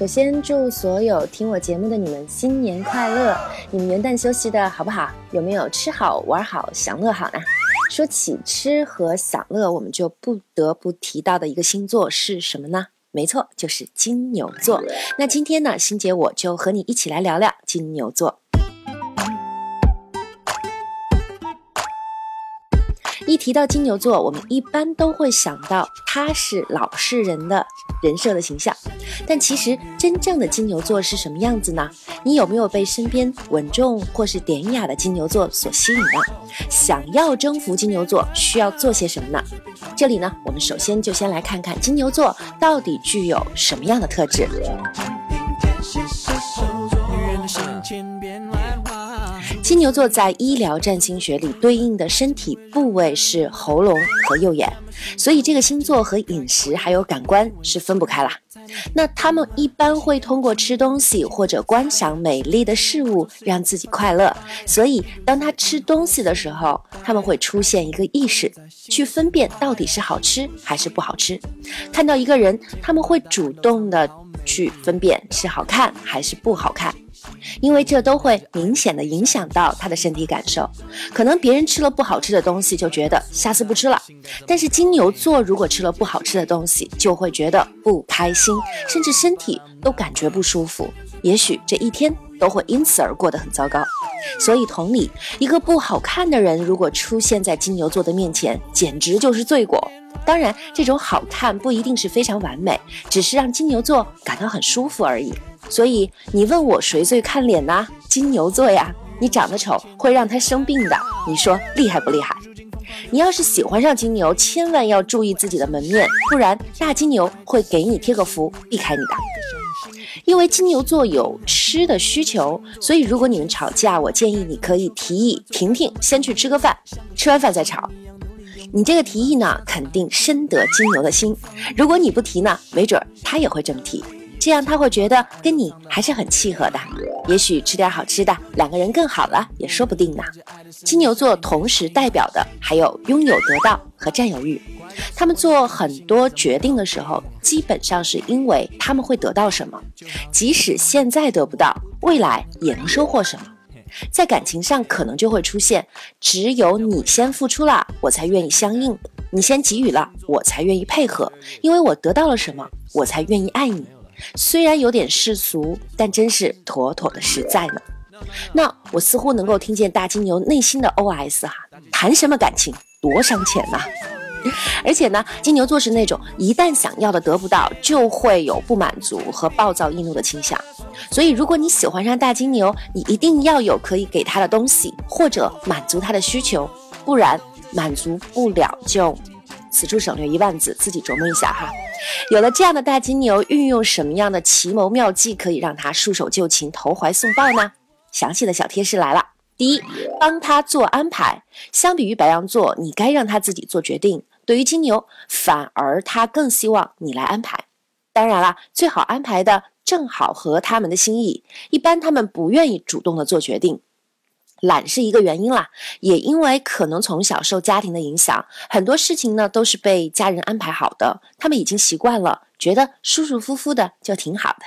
首先祝所有听我节目的你们新年快乐！你们元旦休息的好不好？有没有吃好玩好享乐好呢？说起吃和享乐，我们就不得不提到的一个星座是什么呢？没错，就是金牛座。那今天呢，欣姐我就和你一起来聊聊金牛座。一提到金牛座，我们一般都会想到他是老实人的人设的形象。但其实真正的金牛座是什么样子呢？你有没有被身边稳重或是典雅的金牛座所吸引呢？想要征服金牛座，需要做些什么呢？这里呢，我们首先就先来看看金牛座到底具有什么样的特质。金牛座在医疗占星学里对应的身体部位是喉咙和右眼，所以这个星座和饮食还有感官是分不开啦。那他们一般会通过吃东西或者观赏美丽的事物让自己快乐，所以当他吃东西的时候，他们会出现一个意识，去分辨到底是好吃还是不好吃。看到一个人，他们会主动的去分辨是好看还是不好看。因为这都会明显的影响到他的身体感受，可能别人吃了不好吃的东西就觉得下次不吃了，但是金牛座如果吃了不好吃的东西，就会觉得不开心，甚至身体都感觉不舒服，也许这一天都会因此而过得很糟糕。所以同理，一个不好看的人如果出现在金牛座的面前，简直就是罪过。当然，这种好看不一定是非常完美，只是让金牛座感到很舒服而已。所以你问我谁最看脸呢？金牛座呀，你长得丑会让他生病的，你说厉害不厉害？你要是喜欢上金牛，千万要注意自己的门面，不然大金牛会给你贴个符，避开你的。因为金牛座有吃的需求，所以如果你们吵架，我建议你可以提议婷婷先去吃个饭，吃完饭再吵。你这个提议呢，肯定深得金牛的心。如果你不提呢，没准他也会这么提。这样他会觉得跟你还是很契合的，也许吃点好吃的，两个人更好了也说不定呢。金牛座同时代表的还有拥有得到和占有欲，他们做很多决定的时候，基本上是因为他们会得到什么，即使现在得不到，未来也能收获什么。在感情上可能就会出现，只有你先付出了，我才愿意相应；你先给予了，我才愿意配合，因为我得到了什么，我才愿意爱你。虽然有点世俗，但真是妥妥的实在呢。那我似乎能够听见大金牛内心的 OS 哈，谈什么感情，多伤钱呐！而且呢，金牛座是那种一旦想要的得不到，就会有不满足和暴躁易怒的倾向。所以，如果你喜欢上大金牛，你一定要有可以给他的东西，或者满足他的需求，不然满足不了就。此处省略一万字，自己琢磨一下哈。有了这样的大金牛，运用什么样的奇谋妙计可以让他束手就擒、投怀送抱呢？详细的小贴士来了。第一，帮他做安排。相比于白羊座，你该让他自己做决定。对于金牛，反而他更希望你来安排。当然了，最好安排的正好合他们的心意。一般他们不愿意主动的做决定。懒是一个原因啦，也因为可能从小受家庭的影响，很多事情呢都是被家人安排好的，他们已经习惯了，觉得舒舒服服的就挺好的。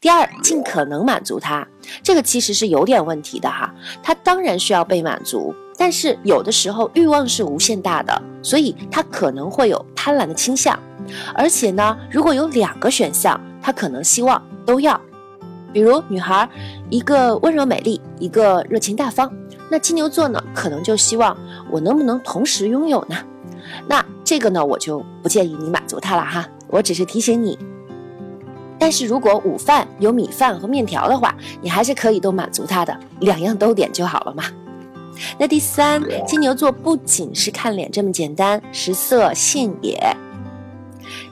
第二，尽可能满足他，这个其实是有点问题的哈，他当然需要被满足，但是有的时候欲望是无限大的，所以他可能会有贪婪的倾向，而且呢，如果有两个选项，他可能希望都要。比如女孩，一个温柔美丽，一个热情大方。那金牛座呢，可能就希望我能不能同时拥有呢？那这个呢，我就不建议你满足他了哈。我只是提醒你。但是如果午饭有米饭和面条的话，你还是可以都满足他的，两样都点就好了嘛。那第三，金牛座不仅是看脸这么简单，食色性也。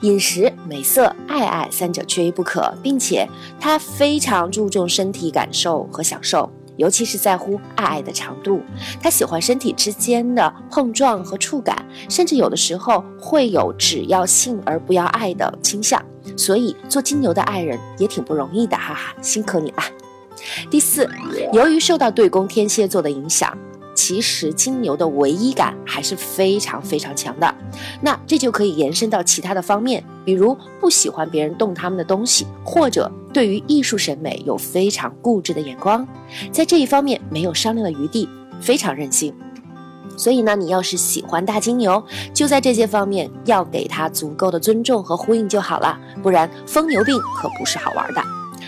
饮食、美色、爱爱三者缺一不可，并且他非常注重身体感受和享受。尤其是在乎爱爱的长度。他喜欢身体之间的碰撞和触感，甚至有的时候会有只要性而不要爱的倾向。所以做金牛的爱人也挺不容易的，哈哈，辛苦你了。第四，由于受到对宫天蝎座的影响。其实金牛的唯一感还是非常非常强的，那这就可以延伸到其他的方面，比如不喜欢别人动他们的东西，或者对于艺术审美有非常固执的眼光，在这一方面没有商量的余地，非常任性。所以呢，你要是喜欢大金牛，就在这些方面要给他足够的尊重和呼应就好了，不然疯牛病可不是好玩的。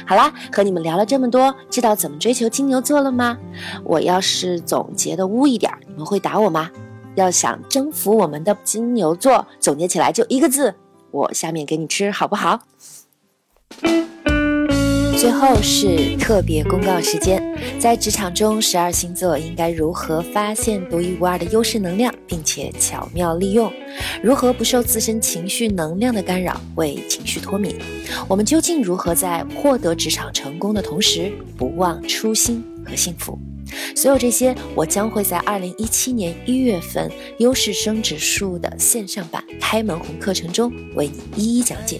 好啦，和你们聊了这么多，知道怎么追求金牛座了吗？我要是总结的污一点，你们会打我吗？要想征服我们的金牛座，总结起来就一个字，我下面给你吃，好不好？最后是特别公告时间，在职场中，十二星座应该如何发现独一无二的优势能量，并且巧妙利用？如何不受自身情绪能量的干扰，为情绪脱敏？我们究竟如何在获得职场成功的同时，不忘初心和幸福？所有这些，我将会在二零一七年一月份优势升职术的线上版开门红课程中为你一一讲解。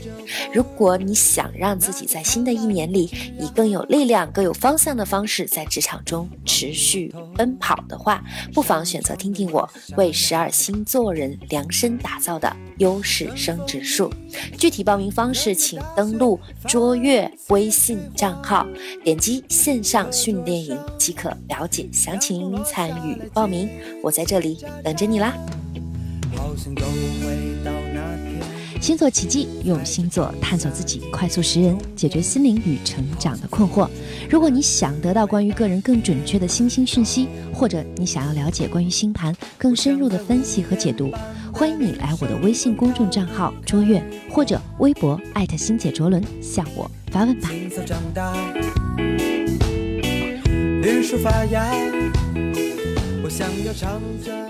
如果你想让自己在新的一年里以更有力量、更有方向的方式在职场中持续奔跑的话，不妨选择听听我为十二星座人量身打造的优势升职术。具体报名方式，请登录卓越微信账号，点击线上训练营即可了解详情、参与报名。我在这里等着你啦！星座奇迹，用星座探索自己，快速识人，解决心灵与成长的困惑。如果你想得到关于个人更准确的星星讯息，或者你想要了解关于星盘更深入的分析和解读，欢迎你来我的微信公众账号“卓越”或者微博艾特星姐卓伦向我发问吧。树发芽，我想要唱着。